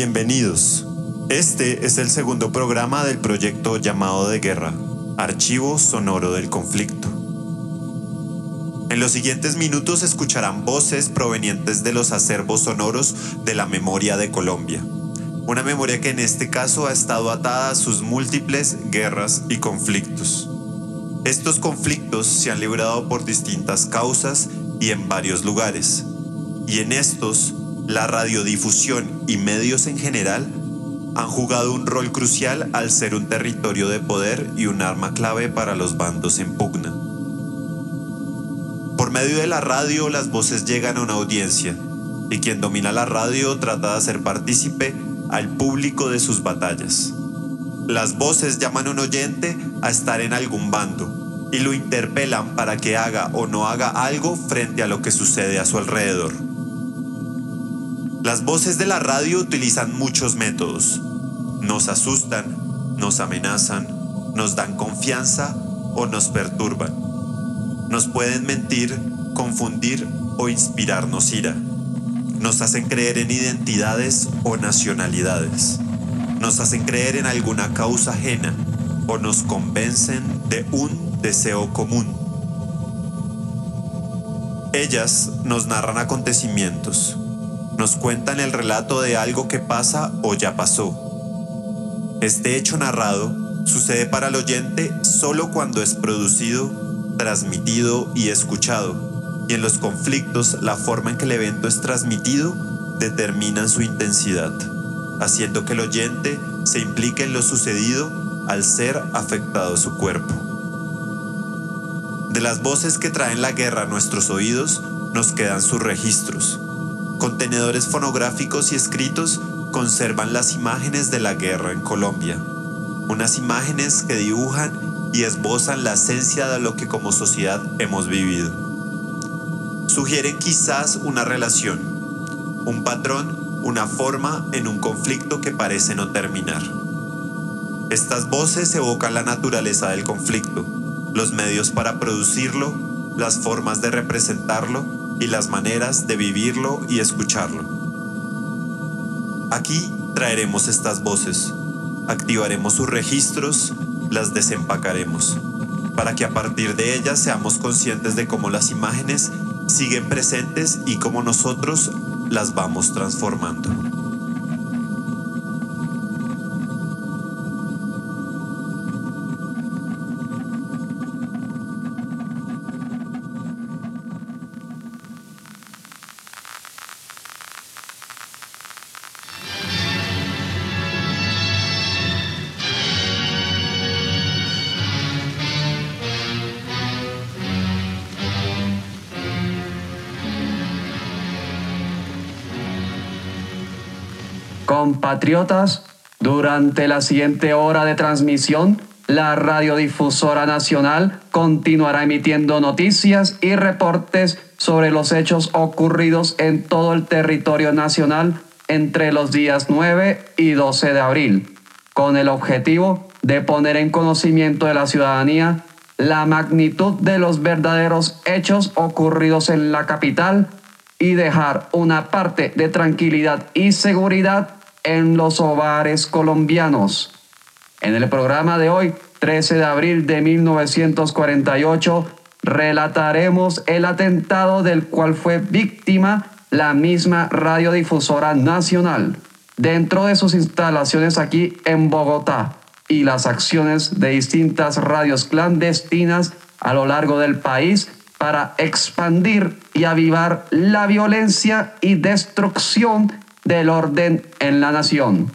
Bienvenidos. Este es el segundo programa del proyecto llamado de guerra, Archivo Sonoro del Conflicto. En los siguientes minutos escucharán voces provenientes de los acervos sonoros de la memoria de Colombia. Una memoria que en este caso ha estado atada a sus múltiples guerras y conflictos. Estos conflictos se han librado por distintas causas y en varios lugares. Y en estos, la radiodifusión y medios en general han jugado un rol crucial al ser un territorio de poder y un arma clave para los bandos en pugna. Por medio de la radio las voces llegan a una audiencia y quien domina la radio trata de hacer partícipe al público de sus batallas. Las voces llaman a un oyente a estar en algún bando y lo interpelan para que haga o no haga algo frente a lo que sucede a su alrededor. Las voces de la radio utilizan muchos métodos. Nos asustan, nos amenazan, nos dan confianza o nos perturban. Nos pueden mentir, confundir o inspirarnos ira. Nos hacen creer en identidades o nacionalidades. Nos hacen creer en alguna causa ajena o nos convencen de un deseo común. Ellas nos narran acontecimientos, nos cuentan el relato de algo que pasa o ya pasó. Este hecho narrado sucede para el oyente solo cuando es producido, transmitido y escuchado, y en los conflictos la forma en que el evento es transmitido determina su intensidad, haciendo que el oyente se implique en lo sucedido al ser afectado su cuerpo. De las voces que traen la guerra a nuestros oídos nos quedan sus registros, Contenedores fonográficos y escritos conservan las imágenes de la guerra en Colombia. Unas imágenes que dibujan y esbozan la esencia de lo que como sociedad hemos vivido. Sugieren quizás una relación, un patrón, una forma en un conflicto que parece no terminar. Estas voces evocan la naturaleza del conflicto, los medios para producirlo, las formas de representarlo y las maneras de vivirlo y escucharlo. Aquí traeremos estas voces, activaremos sus registros, las desempacaremos, para que a partir de ellas seamos conscientes de cómo las imágenes siguen presentes y cómo nosotros las vamos transformando. Compatriotas, durante la siguiente hora de transmisión, la radiodifusora nacional continuará emitiendo noticias y reportes sobre los hechos ocurridos en todo el territorio nacional entre los días 9 y 12 de abril, con el objetivo de poner en conocimiento de la ciudadanía la magnitud de los verdaderos hechos ocurridos en la capital y dejar una parte de tranquilidad y seguridad en los hogares colombianos. En el programa de hoy, 13 de abril de 1948, relataremos el atentado del cual fue víctima la misma radiodifusora nacional dentro de sus instalaciones aquí en Bogotá y las acciones de distintas radios clandestinas a lo largo del país para expandir y avivar la violencia y destrucción del orden en la nación.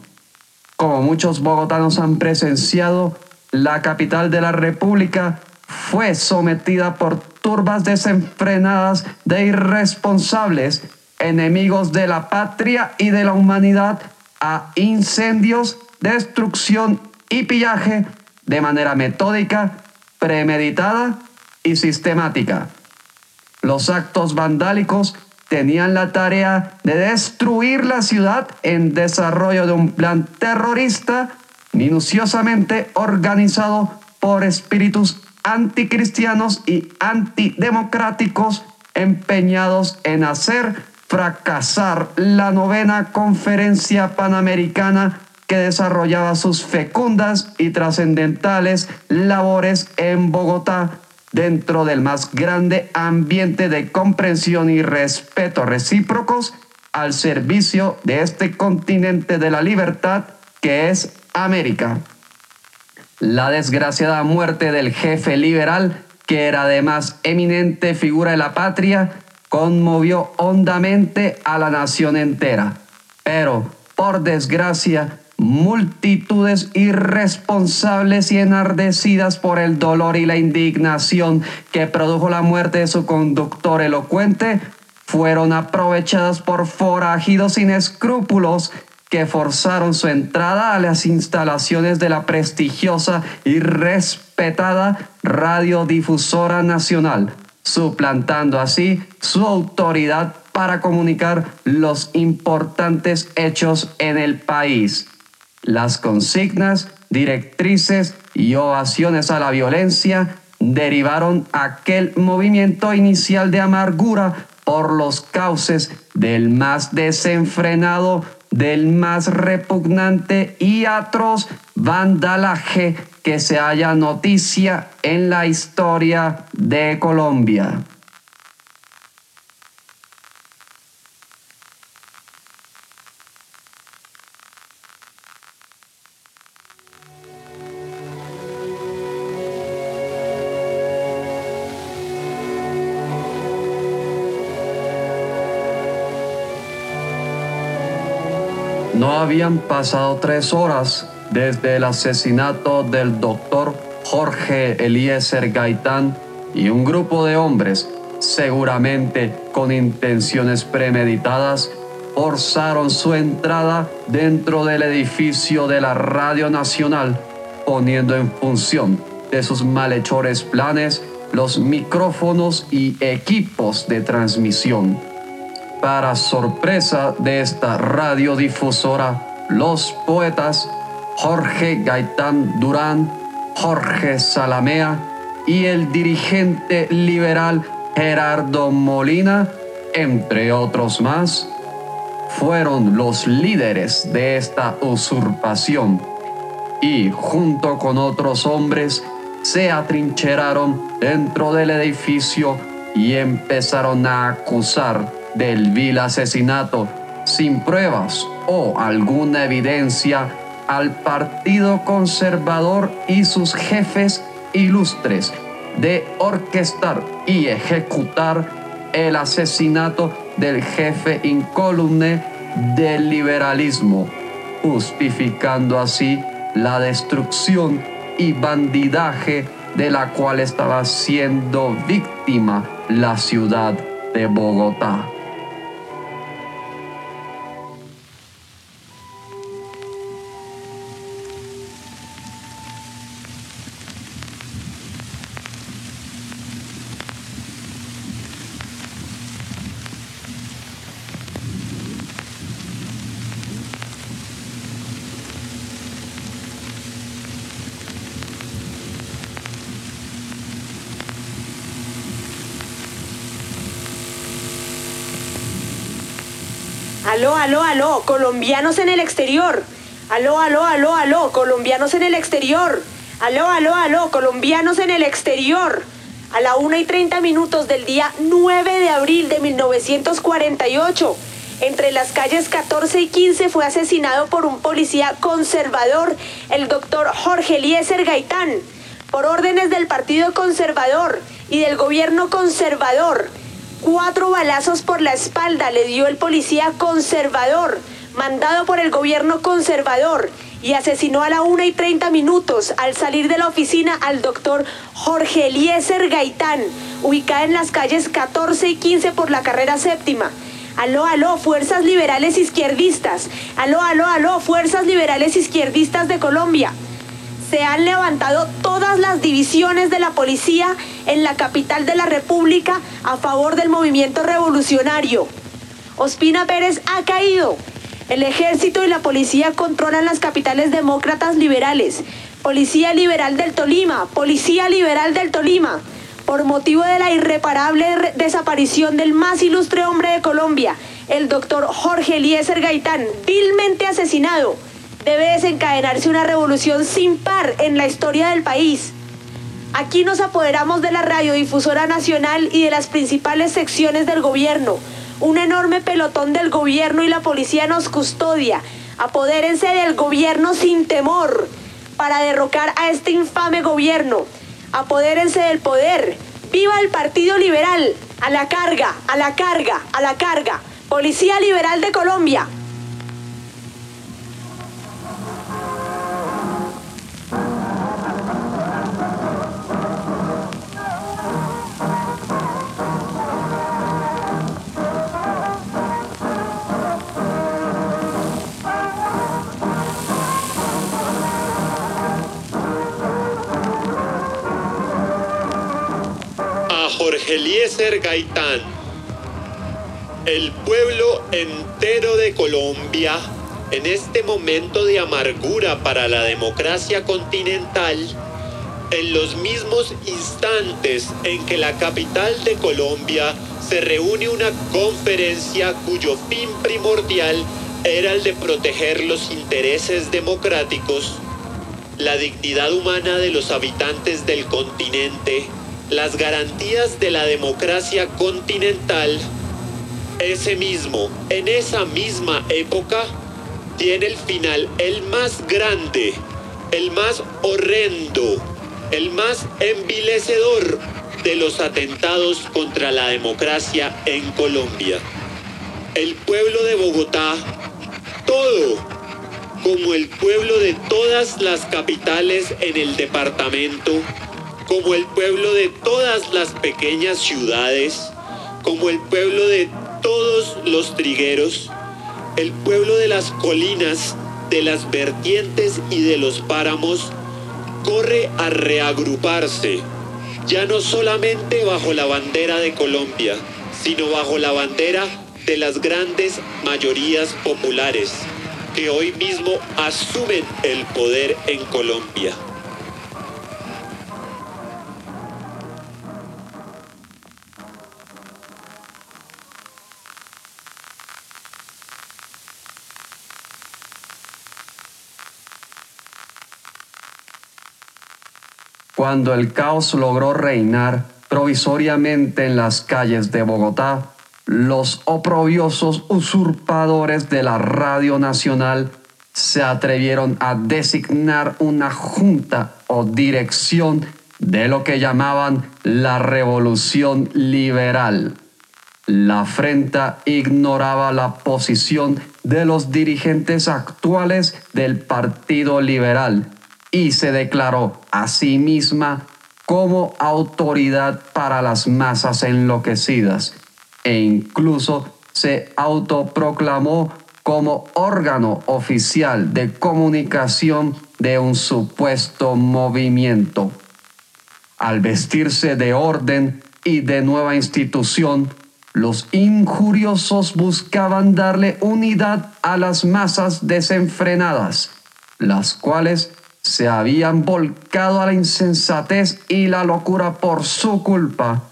Como muchos bogotanos han presenciado, la capital de la República fue sometida por turbas desenfrenadas de irresponsables, enemigos de la patria y de la humanidad, a incendios, destrucción y pillaje de manera metódica, premeditada y sistemática. Los actos vandálicos tenían la tarea de destruir la ciudad en desarrollo de un plan terrorista minuciosamente organizado por espíritus anticristianos y antidemocráticos empeñados en hacer fracasar la novena conferencia panamericana que desarrollaba sus fecundas y trascendentales labores en Bogotá dentro del más grande ambiente de comprensión y respeto recíprocos al servicio de este continente de la libertad que es América. La desgraciada muerte del jefe liberal, que era además eminente figura de la patria, conmovió hondamente a la nación entera. Pero, por desgracia, multitudes irresponsables y enardecidas por el dolor y la indignación que produjo la muerte de su conductor elocuente, fueron aprovechadas por forajidos sin escrúpulos que forzaron su entrada a las instalaciones de la prestigiosa y respetada Radiodifusora Nacional, suplantando así su autoridad para comunicar los importantes hechos en el país. Las consignas, directrices y ovaciones a la violencia derivaron aquel movimiento inicial de amargura por los cauces del más desenfrenado, del más repugnante y atroz vandalaje que se haya noticia en la historia de Colombia. Habían pasado tres horas desde el asesinato del doctor Jorge Eliezer Gaitán y un grupo de hombres, seguramente con intenciones premeditadas, forzaron su entrada dentro del edificio de la Radio Nacional, poniendo en función de sus malhechores planes los micrófonos y equipos de transmisión para sorpresa de esta radiodifusora, los poetas Jorge Gaitán Durán, Jorge Salamea y el dirigente liberal Gerardo Molina, entre otros más, fueron los líderes de esta usurpación. Y junto con otros hombres se atrincheraron dentro del edificio y empezaron a acusar del vil asesinato sin pruebas o alguna evidencia al Partido Conservador y sus jefes ilustres de orquestar y ejecutar el asesinato del jefe incólume del liberalismo, justificando así la destrucción y bandidaje de la cual estaba siendo víctima la ciudad de Bogotá. Aló, aló, colombianos en el exterior. Aló, aló, aló, aló, colombianos en el exterior. Aló, aló, aló, colombianos en el exterior. A la 1 y 30 minutos del día 9 de abril de 1948, entre las calles 14 y 15 fue asesinado por un policía conservador, el doctor Jorge Eliezer Gaitán, por órdenes del Partido Conservador y del gobierno conservador. Cuatro balazos por la espalda le dio el policía conservador, mandado por el gobierno conservador, y asesinó a la 1 y 30 minutos al salir de la oficina al doctor Jorge Eliezer Gaitán, ubicada en las calles 14 y 15 por la carrera séptima. Aló, aló, fuerzas liberales izquierdistas. Aló, aló, aló, fuerzas liberales izquierdistas de Colombia se han levantado todas las divisiones de la policía en la capital de la República a favor del movimiento revolucionario. Ospina Pérez ha caído. El ejército y la policía controlan las capitales demócratas liberales. Policía Liberal del Tolima, Policía Liberal del Tolima, por motivo de la irreparable desaparición del más ilustre hombre de Colombia, el doctor Jorge Eliezer Gaitán, vilmente asesinado, debe desencadenarse una revolución sin par en la historia del país. Aquí nos apoderamos de la radiodifusora nacional y de las principales secciones del gobierno. Un enorme pelotón del gobierno y la policía nos custodia. Apodérense del gobierno sin temor para derrocar a este infame gobierno. Apodérense del poder. ¡Viva el Partido Liberal! A la carga, a la carga, a la carga. Policía Liberal de Colombia. Gaitán, el pueblo entero de Colombia, en este momento de amargura para la democracia continental, en los mismos instantes en que la capital de Colombia se reúne una conferencia cuyo fin primordial era el de proteger los intereses democráticos, la dignidad humana de los habitantes del continente, las garantías de la democracia continental, ese mismo, en esa misma época, tiene el final el más grande, el más horrendo, el más envilecedor de los atentados contra la democracia en Colombia. El pueblo de Bogotá, todo, como el pueblo de todas las capitales en el departamento, como el pueblo de todas las pequeñas ciudades, como el pueblo de todos los trigueros, el pueblo de las colinas, de las vertientes y de los páramos, corre a reagruparse, ya no solamente bajo la bandera de Colombia, sino bajo la bandera de las grandes mayorías populares que hoy mismo asumen el poder en Colombia. Cuando el caos logró reinar provisoriamente en las calles de Bogotá, los oprobiosos usurpadores de la Radio Nacional se atrevieron a designar una junta o dirección de lo que llamaban la Revolución Liberal. La afrenta ignoraba la posición de los dirigentes actuales del Partido Liberal y se declaró a sí misma como autoridad para las masas enloquecidas e incluso se autoproclamó como órgano oficial de comunicación de un supuesto movimiento. Al vestirse de orden y de nueva institución, los injuriosos buscaban darle unidad a las masas desenfrenadas, las cuales se habían volcado a la insensatez y la locura por su culpa.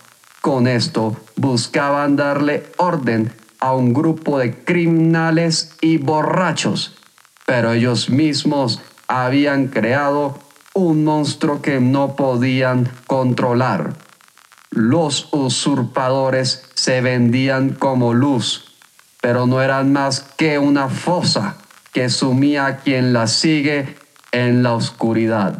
Con esto buscaban darle orden a un grupo de criminales y borrachos, pero ellos mismos habían creado un monstruo que no podían controlar. Los usurpadores se vendían como luz, pero no eran más que una fosa que sumía a quien la sigue en la oscuridad.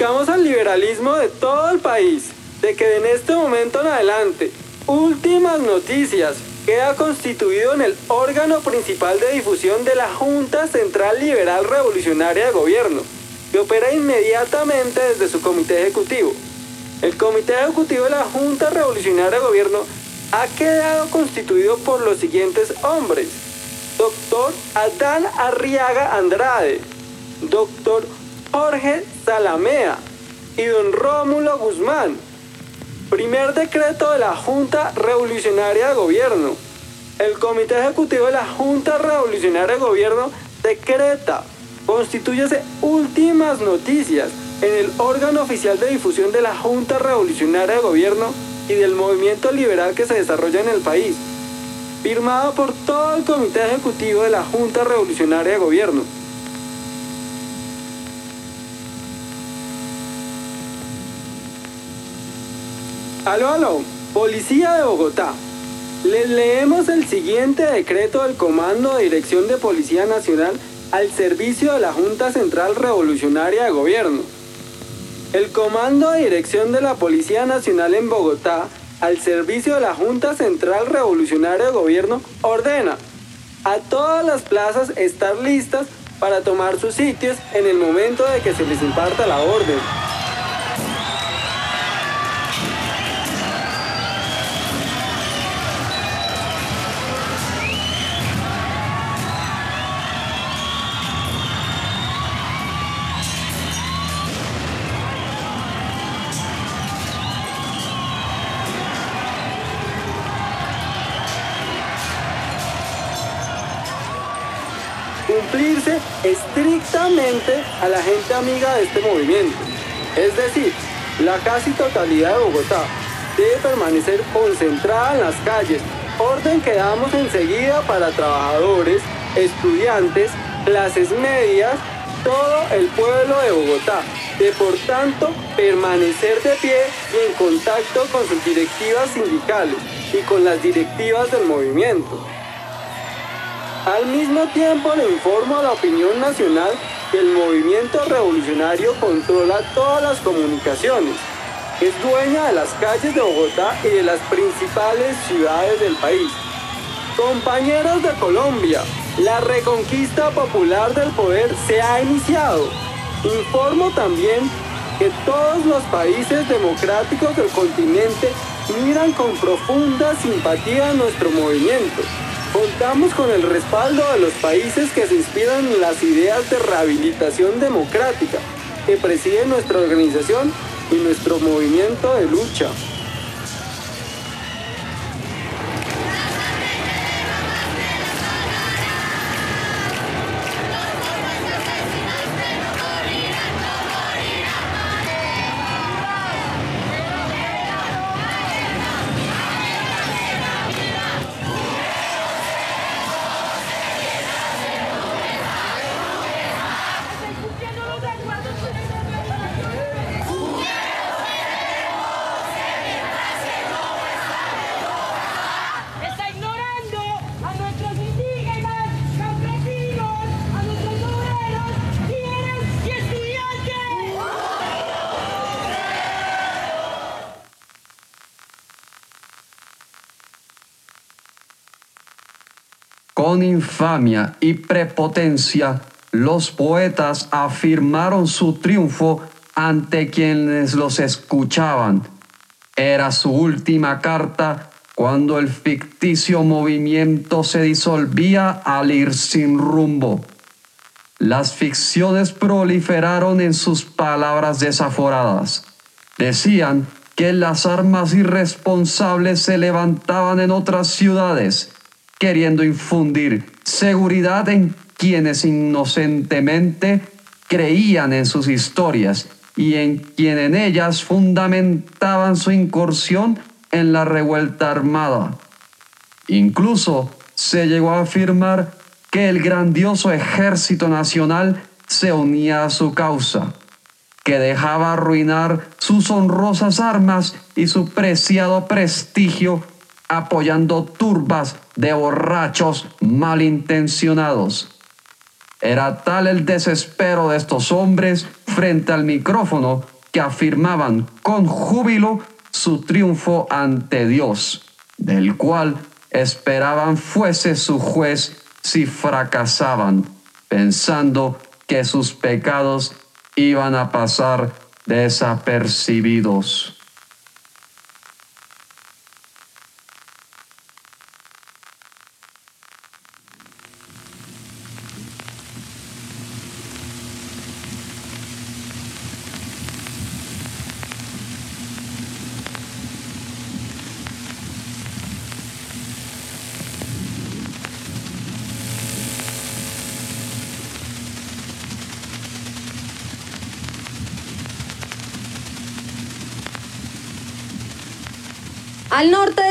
Comunicamos al liberalismo de todo el país de que en este momento en adelante, últimas noticias queda constituido en el órgano principal de difusión de la Junta Central Liberal Revolucionaria de Gobierno, que opera inmediatamente desde su comité ejecutivo. El comité ejecutivo de la Junta Revolucionaria de Gobierno ha quedado constituido por los siguientes hombres. Doctor Adán Arriaga Andrade, doctor Jorge Salamea y don Rómulo Guzmán. Primer decreto de la Junta Revolucionaria de Gobierno. El Comité Ejecutivo de la Junta Revolucionaria de Gobierno decreta, constituyese últimas noticias en el órgano oficial de difusión de la Junta Revolucionaria de Gobierno y del movimiento liberal que se desarrolla en el país, firmado por todo el Comité Ejecutivo de la Junta Revolucionaria de Gobierno. Aló, aló, Policía de Bogotá. Les leemos el siguiente decreto del Comando de Dirección de Policía Nacional al servicio de la Junta Central Revolucionaria de Gobierno. El Comando de Dirección de la Policía Nacional en Bogotá, al servicio de la Junta Central Revolucionaria de Gobierno, ordena a todas las plazas estar listas para tomar sus sitios en el momento de que se les imparta la orden. Estrictamente a la gente amiga de este movimiento. Es decir, la casi totalidad de Bogotá debe permanecer concentrada en las calles, orden que damos enseguida para trabajadores, estudiantes, clases medias, todo el pueblo de Bogotá. De por tanto permanecer de pie y en contacto con sus directivas sindicales y con las directivas del movimiento. Al mismo tiempo le informo a la opinión nacional que el movimiento revolucionario controla todas las comunicaciones, es dueña de las calles de Bogotá y de las principales ciudades del país. Compañeros de Colombia, la reconquista popular del poder se ha iniciado. Informo también que todos los países democráticos del continente miran con profunda simpatía a nuestro movimiento Contamos con el respaldo de los países que se inspiran en las ideas de rehabilitación democrática que preside nuestra organización y nuestro movimiento de lucha. Con infamia y prepotencia, los poetas afirmaron su triunfo ante quienes los escuchaban. Era su última carta cuando el ficticio movimiento se disolvía al ir sin rumbo. Las ficciones proliferaron en sus palabras desaforadas. Decían que las armas irresponsables se levantaban en otras ciudades, queriendo infundir seguridad en quienes inocentemente creían en sus historias y en quien en ellas fundamentaban su incursión en la revuelta armada. Incluso se llegó a afirmar que el grandioso ejército nacional se unía a su causa, que dejaba arruinar sus honrosas armas y su preciado prestigio apoyando turbas de borrachos malintencionados. Era tal el desespero de estos hombres frente al micrófono que afirmaban con júbilo su triunfo ante Dios, del cual esperaban fuese su juez si fracasaban, pensando que sus pecados iban a pasar desapercibidos.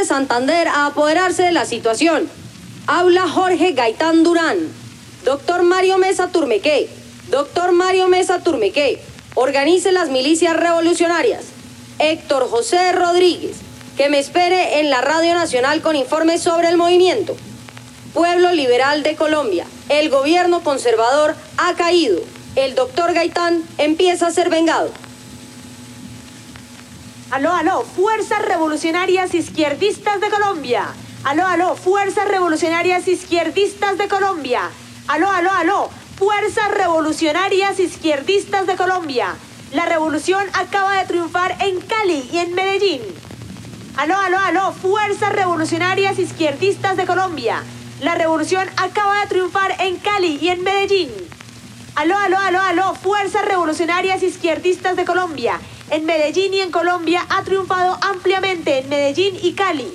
Santander a apoderarse de la situación. Habla Jorge Gaitán Durán. Doctor Mario Mesa Turmequé. Doctor Mario Mesa Turmequé. Organice las milicias revolucionarias. Héctor José Rodríguez. Que me espere en la Radio Nacional con informes sobre el movimiento. Pueblo Liberal de Colombia. El gobierno conservador ha caído. El doctor Gaitán empieza a ser vengado. Aló, aló, Fuerzas Revolucionarias Izquierdistas de Colombia. Aló, aló, Fuerzas Revolucionarias Izquierdistas de Colombia. Aló, aló, aló, Fuerzas Revolucionarias Izquierdistas de Colombia. La revolución acaba de triunfar en Cali y en Medellín. Aló, aló, aló, Fuerzas Revolucionarias Izquierdistas de Colombia. La revolución acaba de triunfar en Cali y en Medellín. Aló, aló, aló, aló, Fuerzas Revolucionarias Izquierdistas de Colombia. En Medellín y en Colombia ha triunfado ampliamente en Medellín y Cali.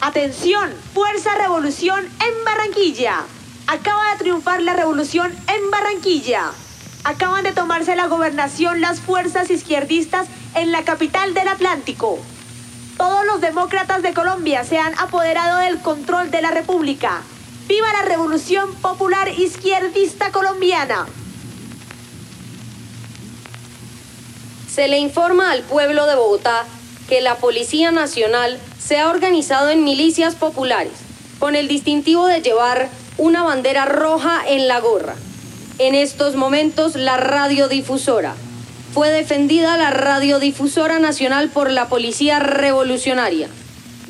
Atención, Fuerza Revolución en Barranquilla. Acaba de triunfar la revolución en Barranquilla. Acaban de tomarse la gobernación las fuerzas izquierdistas en la capital del Atlántico. Todos los demócratas de Colombia se han apoderado del control de la República. ¡Viva la Revolución Popular Izquierdista Colombiana! Se le informa al pueblo de Bogotá que la Policía Nacional se ha organizado en milicias populares con el distintivo de llevar una bandera roja en la gorra. En estos momentos la radiodifusora. Fue defendida la radiodifusora nacional por la Policía Revolucionaria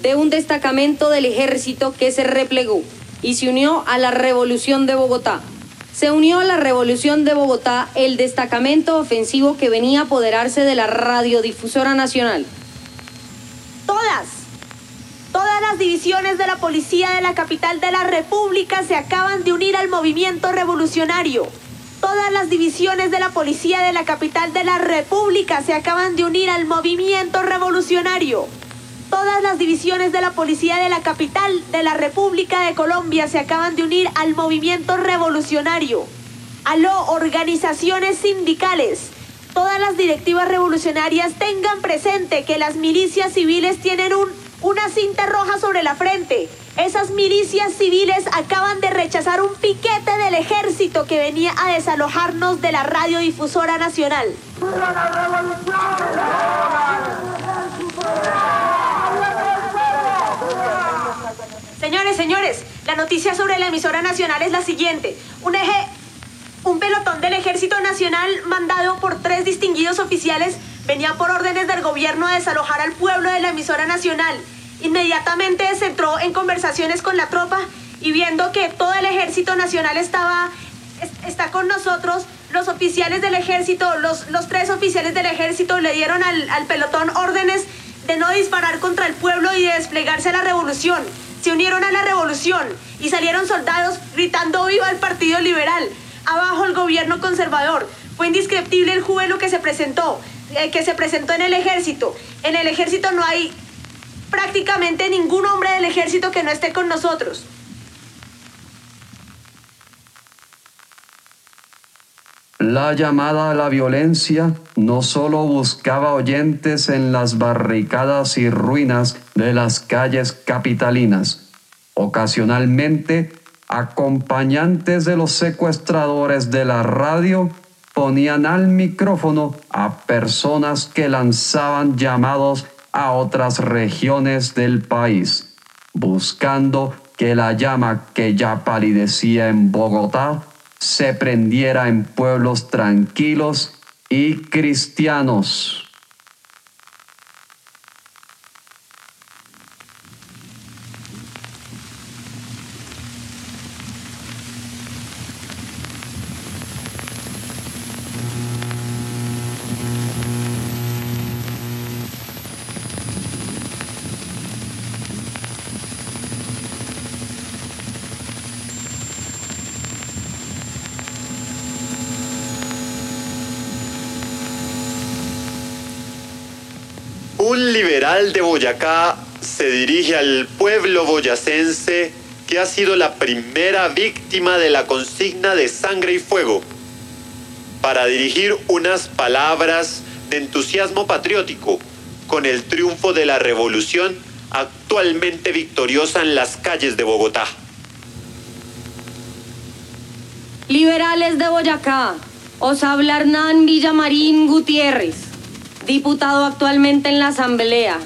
de un destacamento del ejército que se replegó y se unió a la Revolución de Bogotá. Se unió a la Revolución de Bogotá el destacamento ofensivo que venía a apoderarse de la radiodifusora nacional. Todas, todas las divisiones de la policía de la capital de la República se acaban de unir al movimiento revolucionario. Todas las divisiones de la policía de la capital de la República se acaban de unir al movimiento revolucionario. Todas las divisiones de la policía de la capital de la República de Colombia se acaban de unir al movimiento revolucionario. Aló, organizaciones sindicales. Todas las directivas revolucionarias tengan presente que las milicias civiles tienen un, una cinta roja sobre la frente. Esas milicias civiles acaban de rechazar un piquete del ejército que venía a desalojarnos de la radiodifusora nacional. Señores, señores, la noticia sobre la emisora nacional es la siguiente. Un un pelotón del Ejército Nacional mandado por tres distinguidos oficiales venía por órdenes del gobierno a desalojar al pueblo de la emisora nacional. Inmediatamente se entró en conversaciones con la tropa y viendo que todo el Ejército Nacional estaba es- está con nosotros, los oficiales del ejército, los, los tres oficiales del ejército le dieron al, al pelotón órdenes de no disparar contra el pueblo y de desplegarse la revolución. Se unieron a la revolución y salieron soldados gritando viva el Partido Liberal, abajo el gobierno conservador. Fue indescriptible el júbilo que se presentó, eh, que se presentó en el ejército. En el ejército no hay prácticamente ningún hombre del ejército que no esté con nosotros. La llamada a la violencia no solo buscaba oyentes en las barricadas y ruinas de las calles capitalinas, ocasionalmente acompañantes de los secuestradores de la radio ponían al micrófono a personas que lanzaban llamados a otras regiones del país, buscando que la llama que ya palidecía en Bogotá se prendiera en pueblos tranquilos y cristianos. Boyacá se dirige al pueblo boyacense que ha sido la primera víctima de la consigna de sangre y fuego, para dirigir unas palabras de entusiasmo patriótico con el triunfo de la revolución actualmente victoriosa en las calles de Bogotá. Liberales de Boyacá, os habla Hernán Villamarín Gutiérrez, diputado actualmente en la Asamblea,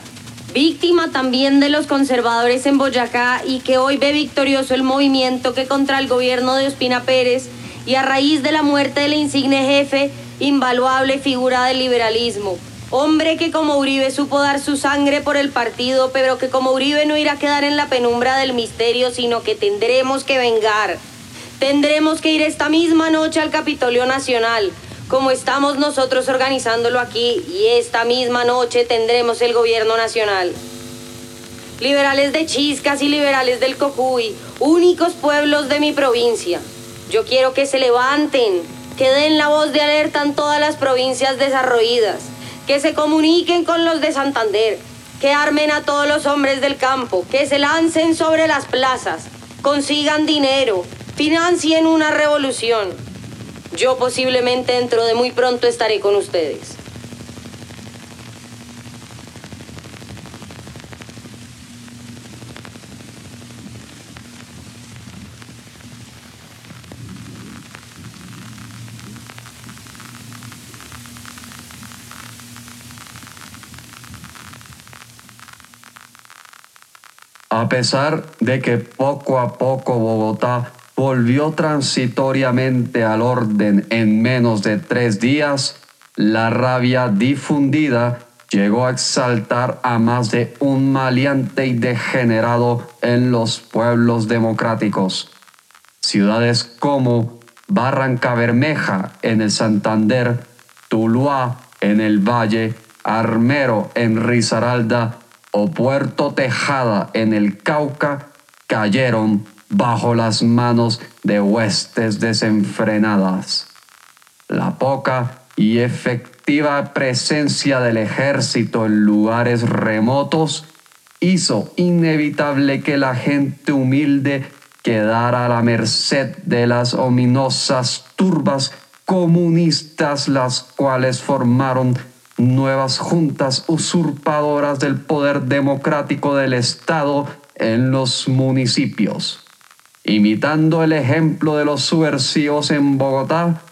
víctima también de los conservadores en Boyacá y que hoy ve victorioso el movimiento que contra el gobierno de Ospina Pérez y a raíz de la muerte del insigne jefe, invaluable figura del liberalismo. Hombre que como Uribe supo dar su sangre por el partido, pero que como Uribe no irá a quedar en la penumbra del misterio, sino que tendremos que vengar. Tendremos que ir esta misma noche al Capitolio Nacional, como estamos nosotros organizándolo aquí, y esta misma noche tendremos el gobierno nacional. Liberales de Chiscas y liberales del Cocuy, únicos pueblos de mi provincia. Yo quiero que se levanten, que den la voz de alerta en todas las provincias desarrolladas, que se comuniquen con los de Santander, que armen a todos los hombres del campo, que se lancen sobre las plazas, consigan dinero, financien una revolución. Yo posiblemente dentro de muy pronto estaré con ustedes. A pesar de que poco a poco Bogotá volvió transitoriamente al orden en menos de tres días, la rabia difundida llegó a exaltar a más de un maleante y degenerado en los pueblos democráticos. Ciudades como Barranca Bermeja en el Santander, Tuluá en el Valle, Armero en Risaralda o Puerto Tejada en el Cauca cayeron bajo las manos de huestes desenfrenadas. La poca y efectiva presencia del ejército en lugares remotos hizo inevitable que la gente humilde quedara a la merced de las ominosas turbas comunistas las cuales formaron nuevas juntas usurpadoras del poder democrático del Estado en los municipios. Imitando el ejemplo de los subversivos en Bogotá,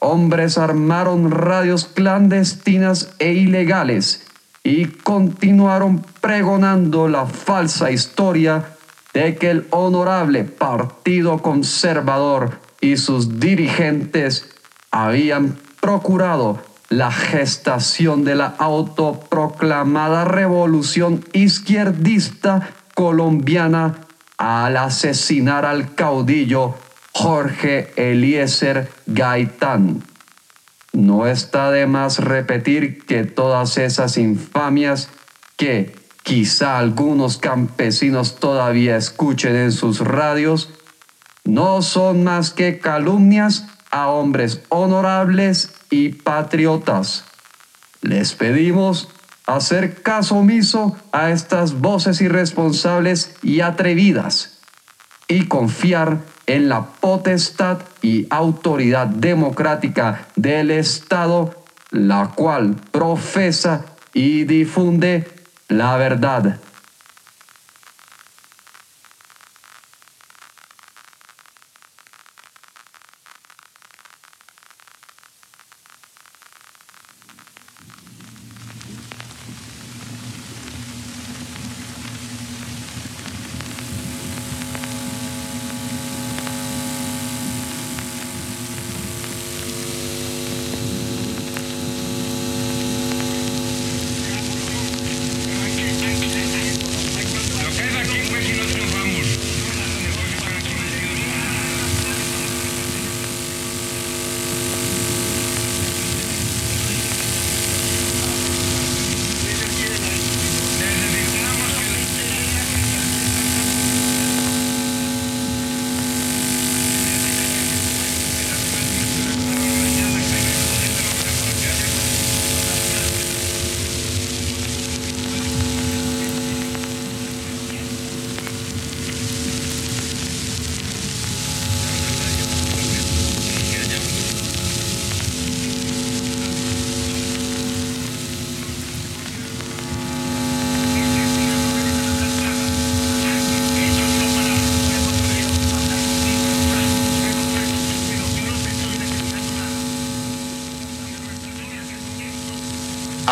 hombres armaron radios clandestinas e ilegales y continuaron pregonando la falsa historia de que el honorable Partido Conservador y sus dirigentes habían procurado la gestación de la autoproclamada revolución izquierdista colombiana al asesinar al caudillo Jorge Eliezer Gaitán. No está de más repetir que todas esas infamias que quizá algunos campesinos todavía escuchen en sus radios, no son más que calumnias a hombres honorables y patriotas. Les pedimos hacer caso omiso a estas voces irresponsables y atrevidas y confiar en la potestad y autoridad democrática del Estado, la cual profesa y difunde la verdad.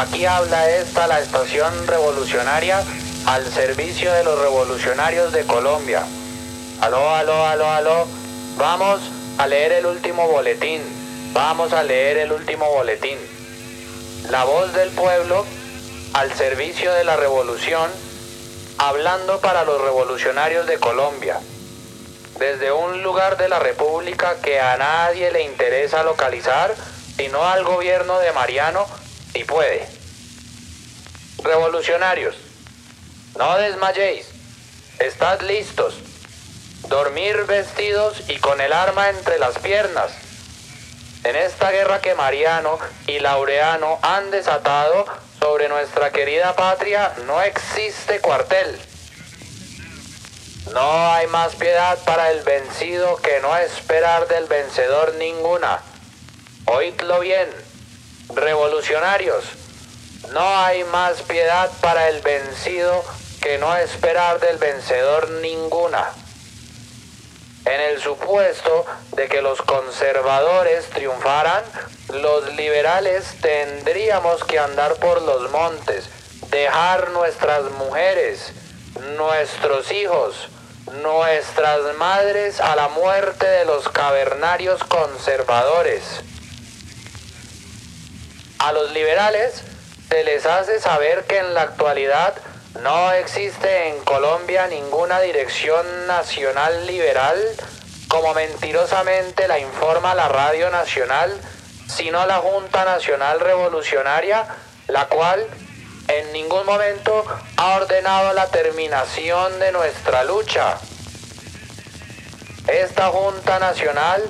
Aquí habla esta la estación revolucionaria al servicio de los revolucionarios de Colombia. Aló, aló, aló, aló. Vamos a leer el último boletín. Vamos a leer el último boletín. La voz del pueblo al servicio de la revolución, hablando para los revolucionarios de Colombia. Desde un lugar de la República que a nadie le interesa localizar, sino al gobierno de Mariano, si puede. Revolucionarios, no desmayéis, estad listos, dormir vestidos y con el arma entre las piernas. En esta guerra que Mariano y Laureano han desatado sobre nuestra querida patria no existe cuartel. No hay más piedad para el vencido que no esperar del vencedor ninguna. Oídlo bien, revolucionarios. No hay más piedad para el vencido que no esperar del vencedor ninguna. En el supuesto de que los conservadores triunfaran, los liberales tendríamos que andar por los montes, dejar nuestras mujeres, nuestros hijos, nuestras madres a la muerte de los cavernarios conservadores. A los liberales se les hace saber que en la actualidad no existe en Colombia ninguna dirección nacional liberal, como mentirosamente la informa la Radio Nacional, sino la Junta Nacional Revolucionaria, la cual en ningún momento ha ordenado la terminación de nuestra lucha. Esta Junta Nacional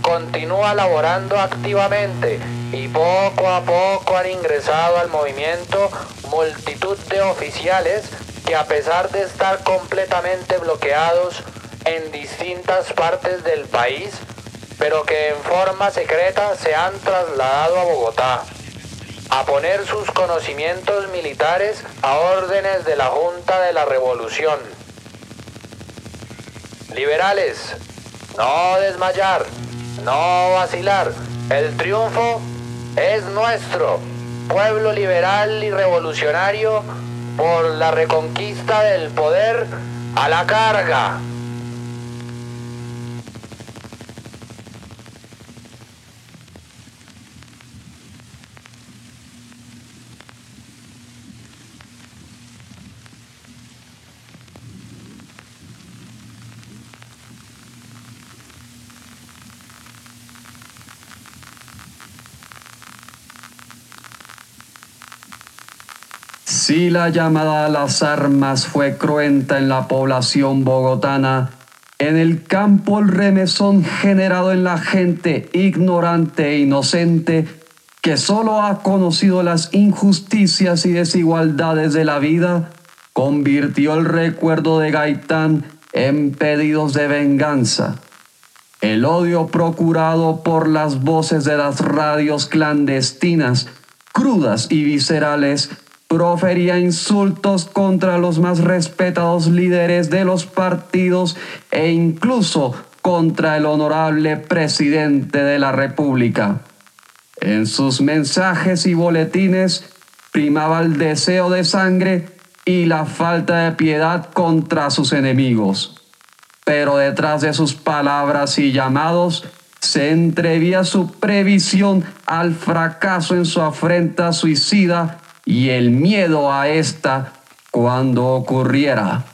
continúa laborando activamente y poco a poco han ingresado al movimiento multitud de oficiales que a pesar de estar completamente bloqueados en distintas partes del país, pero que en forma secreta se han trasladado a Bogotá a poner sus conocimientos militares a órdenes de la Junta de la Revolución. Liberales, no desmayar, no vacilar. El triunfo es nuestro, pueblo liberal y revolucionario, por la reconquista del poder a la carga. Si la llamada a las armas fue cruenta en la población bogotana, en el campo el remesón generado en la gente ignorante e inocente que solo ha conocido las injusticias y desigualdades de la vida, convirtió el recuerdo de Gaitán en pedidos de venganza. El odio procurado por las voces de las radios clandestinas, crudas y viscerales, profería insultos contra los más respetados líderes de los partidos e incluso contra el honorable presidente de la República. En sus mensajes y boletines primaba el deseo de sangre y la falta de piedad contra sus enemigos. Pero detrás de sus palabras y llamados se entrevía su previsión al fracaso en su afrenta suicida y el miedo a esta cuando ocurriera.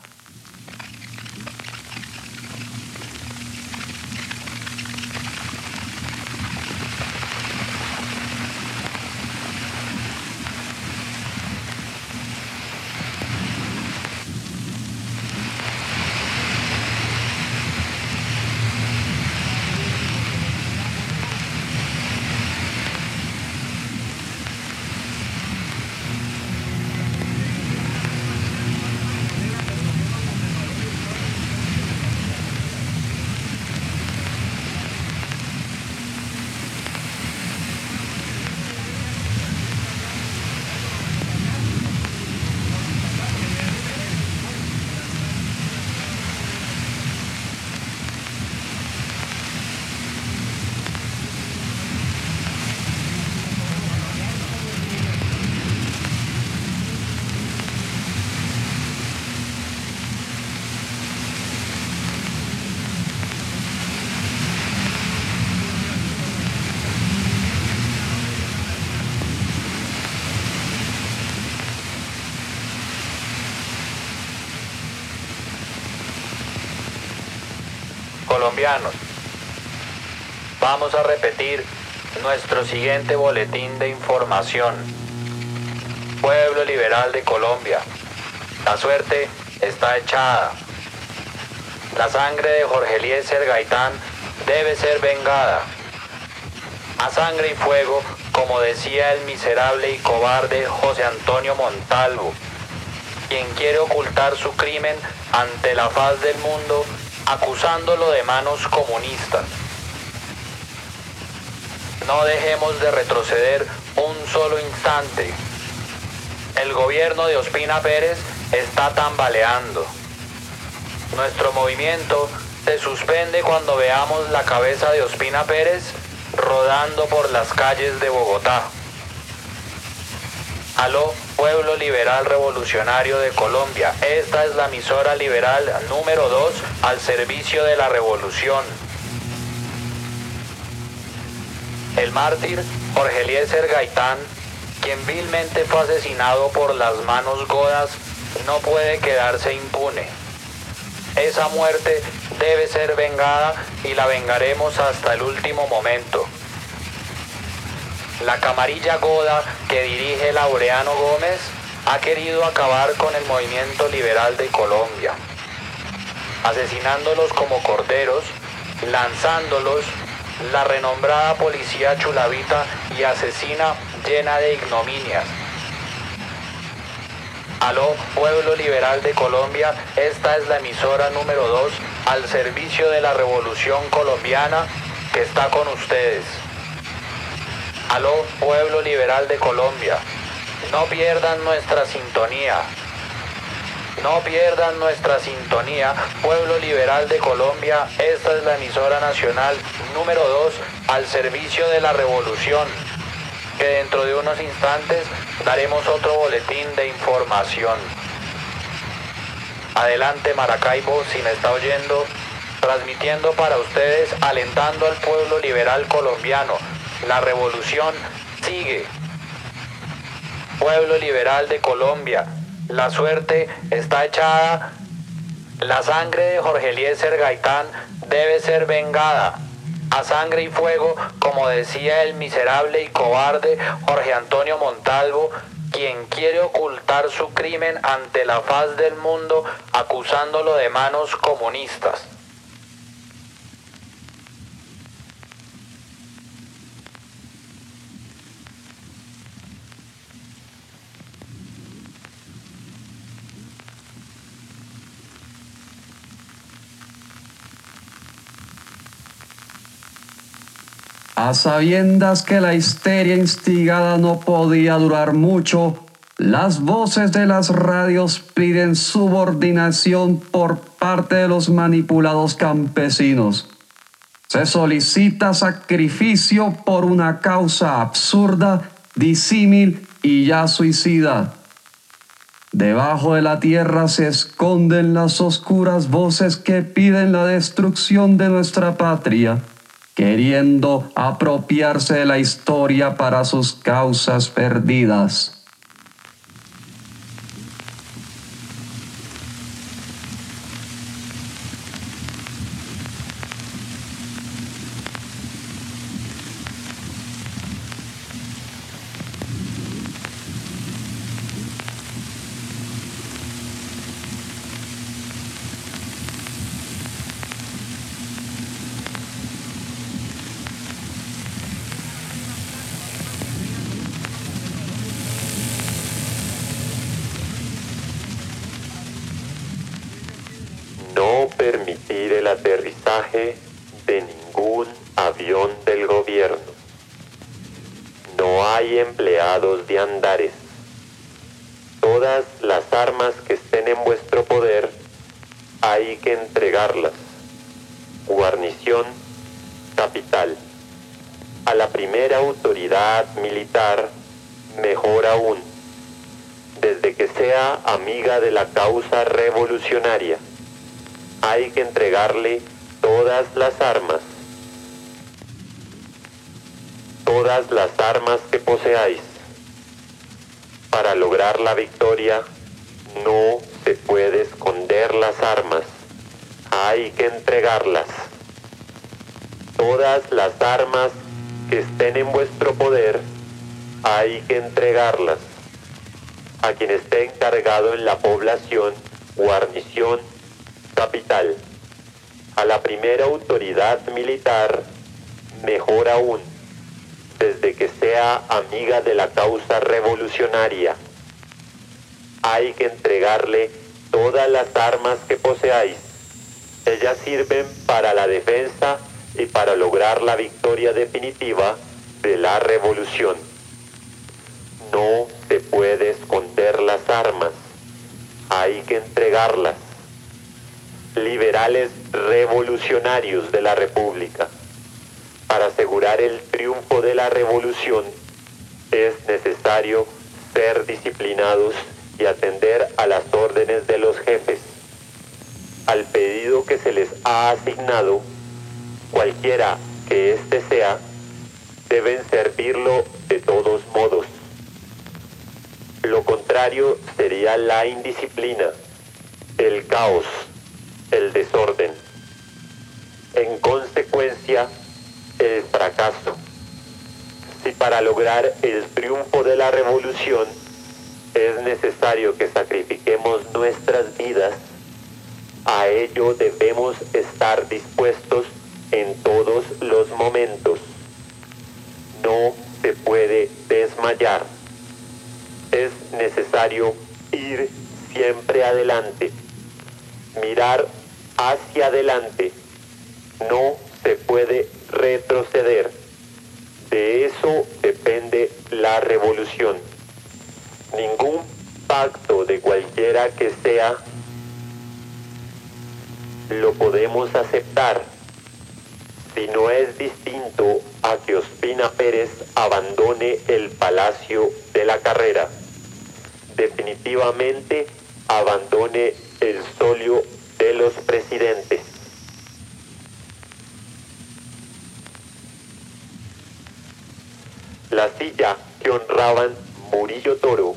Vamos a repetir nuestro siguiente boletín de información. Pueblo Liberal de Colombia. La suerte está echada. La sangre de Jorge Eliezer Gaitán debe ser vengada. A sangre y fuego, como decía el miserable y cobarde José Antonio Montalvo, quien quiere ocultar su crimen ante la faz del mundo acusándolo de manos comunistas. No dejemos de retroceder un solo instante. El gobierno de Ospina Pérez está tambaleando. Nuestro movimiento se suspende cuando veamos la cabeza de Ospina Pérez rodando por las calles de Bogotá. Aló, Pueblo Liberal Revolucionario de Colombia. Esta es la emisora liberal número 2 al servicio de la revolución. El mártir Jorge Eliezer Gaitán, quien vilmente fue asesinado por las manos godas, no puede quedarse impune. Esa muerte debe ser vengada y la vengaremos hasta el último momento. La camarilla goda que dirige Laureano Gómez ha querido acabar con el movimiento liberal de Colombia, asesinándolos como corderos, lanzándolos la renombrada policía chulavita y asesina llena de ignominias. Aló, Pueblo Liberal de Colombia, esta es la emisora número 2 al servicio de la Revolución Colombiana que está con ustedes. Aló, Pueblo Liberal de Colombia, no pierdan nuestra sintonía. No pierdan nuestra sintonía, Pueblo Liberal de Colombia. Esta es la emisora nacional número 2 al servicio de la revolución. Que dentro de unos instantes daremos otro boletín de información. Adelante Maracaibo, si me está oyendo, transmitiendo para ustedes, alentando al pueblo liberal colombiano. La revolución sigue. Pueblo liberal de Colombia, la suerte está echada. La sangre de Jorge Eliezer Gaitán debe ser vengada. A sangre y fuego, como decía el miserable y cobarde Jorge Antonio Montalvo, quien quiere ocultar su crimen ante la faz del mundo acusándolo de manos comunistas. A sabiendas que la histeria instigada no podía durar mucho, las voces de las radios piden subordinación por parte de los manipulados campesinos. Se solicita sacrificio por una causa absurda, disímil y ya suicida. Debajo de la tierra se esconden las oscuras voces que piden la destrucción de nuestra patria queriendo apropiarse de la historia para sus causas perdidas. De ningún avión del gobierno. No hay empleados de Andares. Todas las armas que estén en vuestro poder hay que entregarlas. Guarnición capital. A la primera autoridad militar, mejor aún, desde que sea amiga de la causa revolucionaria hay que entregarle todas las armas, todas las armas que poseáis. Para lograr la victoria no se puede esconder las armas, hay que entregarlas. todas las armas que estén en vuestro poder, hay que entregarlas a quien esté encargado en la población, guarnición, capital, a la primera autoridad militar, mejor aún, desde que sea amiga de la causa revolucionaria. Hay que entregarle todas las armas que poseáis. Ellas sirven para la defensa y para lograr la victoria definitiva de la revolución. No se puede esconder las armas, hay que entregarlas. Liberales revolucionarios de la República, para asegurar el triunfo de la revolución es necesario ser disciplinados y atender a las órdenes de los jefes, al pedido que se les ha asignado, cualquiera que éste sea, deben servirlo de todos modos. Lo contrario sería la indisciplina, el caos, el desorden. En consecuencia, el fracaso. Si para lograr el triunfo de la revolución es necesario que sacrifiquemos nuestras vidas, a ello debemos estar dispuestos en todos los momentos. No se puede desmayar. Es necesario ir siempre adelante, mirar hacia adelante. No se puede retroceder. De eso depende la revolución. Ningún pacto de cualquiera que sea lo podemos aceptar si no es distinto a que Ospina Pérez abandone el Palacio de la Carrera. Definitivamente abandone el solio los presidentes. La silla que honraban Murillo Toro,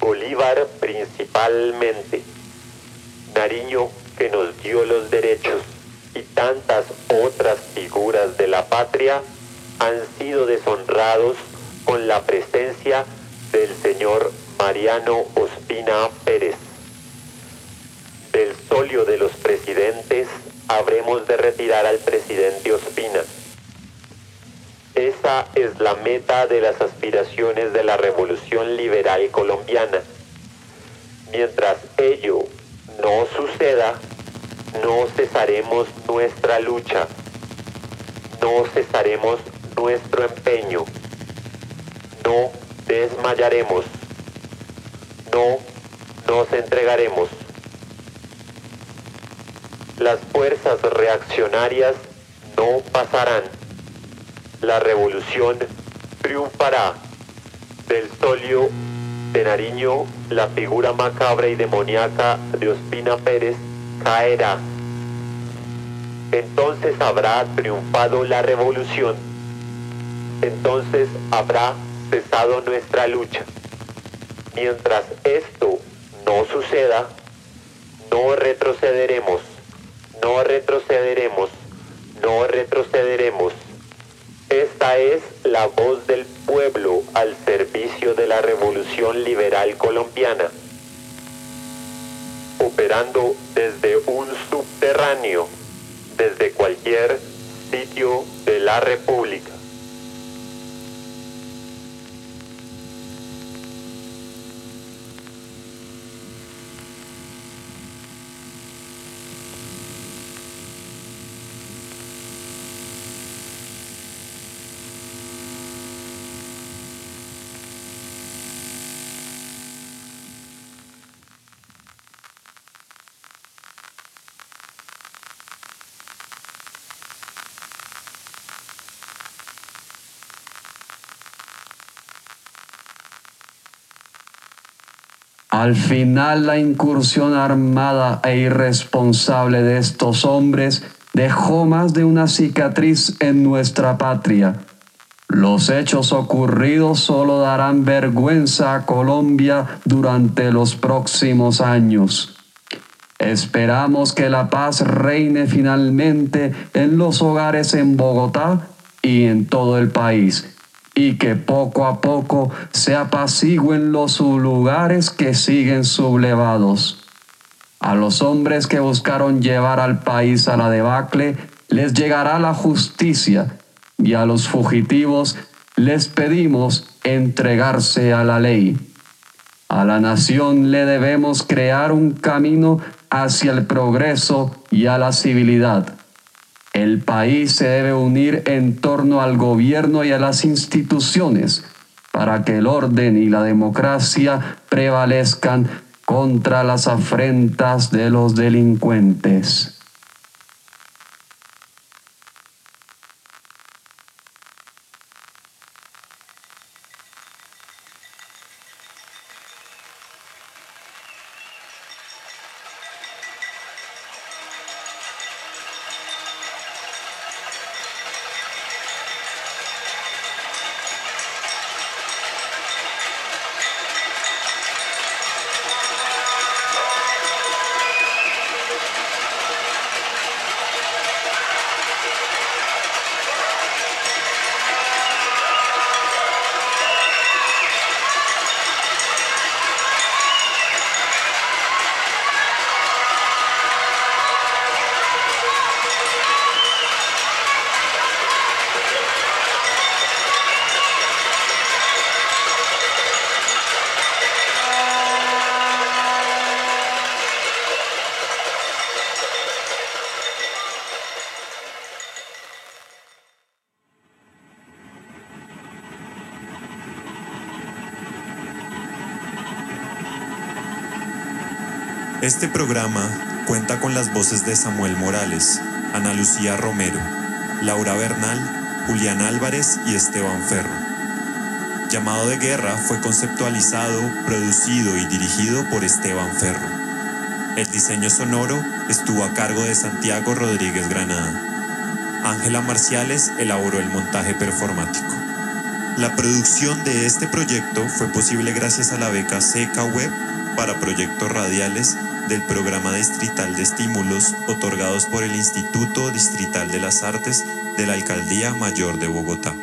Bolívar principalmente, Nariño que nos dio los derechos y tantas otras figuras de la patria han sido deshonrados con la presencia del señor Mariano Ospina Pérez. Solio de los presidentes habremos de retirar al presidente Ospina. Esa es la meta de las aspiraciones de la revolución liberal colombiana. Mientras ello no suceda, no cesaremos nuestra lucha, no cesaremos nuestro empeño, no desmayaremos, no nos entregaremos. Las fuerzas reaccionarias no pasarán. La revolución triunfará. Del solio de Nariño, la figura macabra y demoníaca de Ospina Pérez caerá. Entonces habrá triunfado la revolución. Entonces habrá cesado nuestra lucha. Mientras esto no suceda, no retrocederemos, no retrocederemos, no retrocederemos. Esta es la voz del pueblo al servicio de la revolución liberal colombiana operando desde un subterráneo, desde cualquier sitio de la República. Al final la incursión armada e irresponsable de estos hombres dejó más de una cicatriz en nuestra patria. Los hechos ocurridos solo darán vergüenza a Colombia durante los próximos años. Esperamos que la paz reine finalmente en los hogares en Bogotá y en todo el país, y que poco a poco se apacigüen los lugares que siguen sublevados. A los hombres que buscaron llevar al país a la debacle les llegará la justicia, y a los fugitivos les pedimos entregarse a la ley. A la nación le debemos crear un camino hacia el progreso y a la civilidad. El país se debe unir en torno al gobierno y a las instituciones para que el orden y la democracia prevalezcan contra las afrentas de los delincuentes. Este programa cuenta con las voces de Samuel Morales, Ana Lucía Romero, Laura Bernal, Julián Álvarez y Esteban Ferro. Llamado de Guerra fue conceptualizado, producido y dirigido por Esteban Ferro. El diseño sonoro estuvo a cargo de Santiago Rodríguez Granada. Ángela Marciales elaboró el montaje performático. La producción de este proyecto fue posible gracias a la beca Seca Web para proyectos radiales del Programa Distrital de Estímulos otorgados por el Instituto Distrital de las Artes de la Alcaldía Mayor de Bogotá.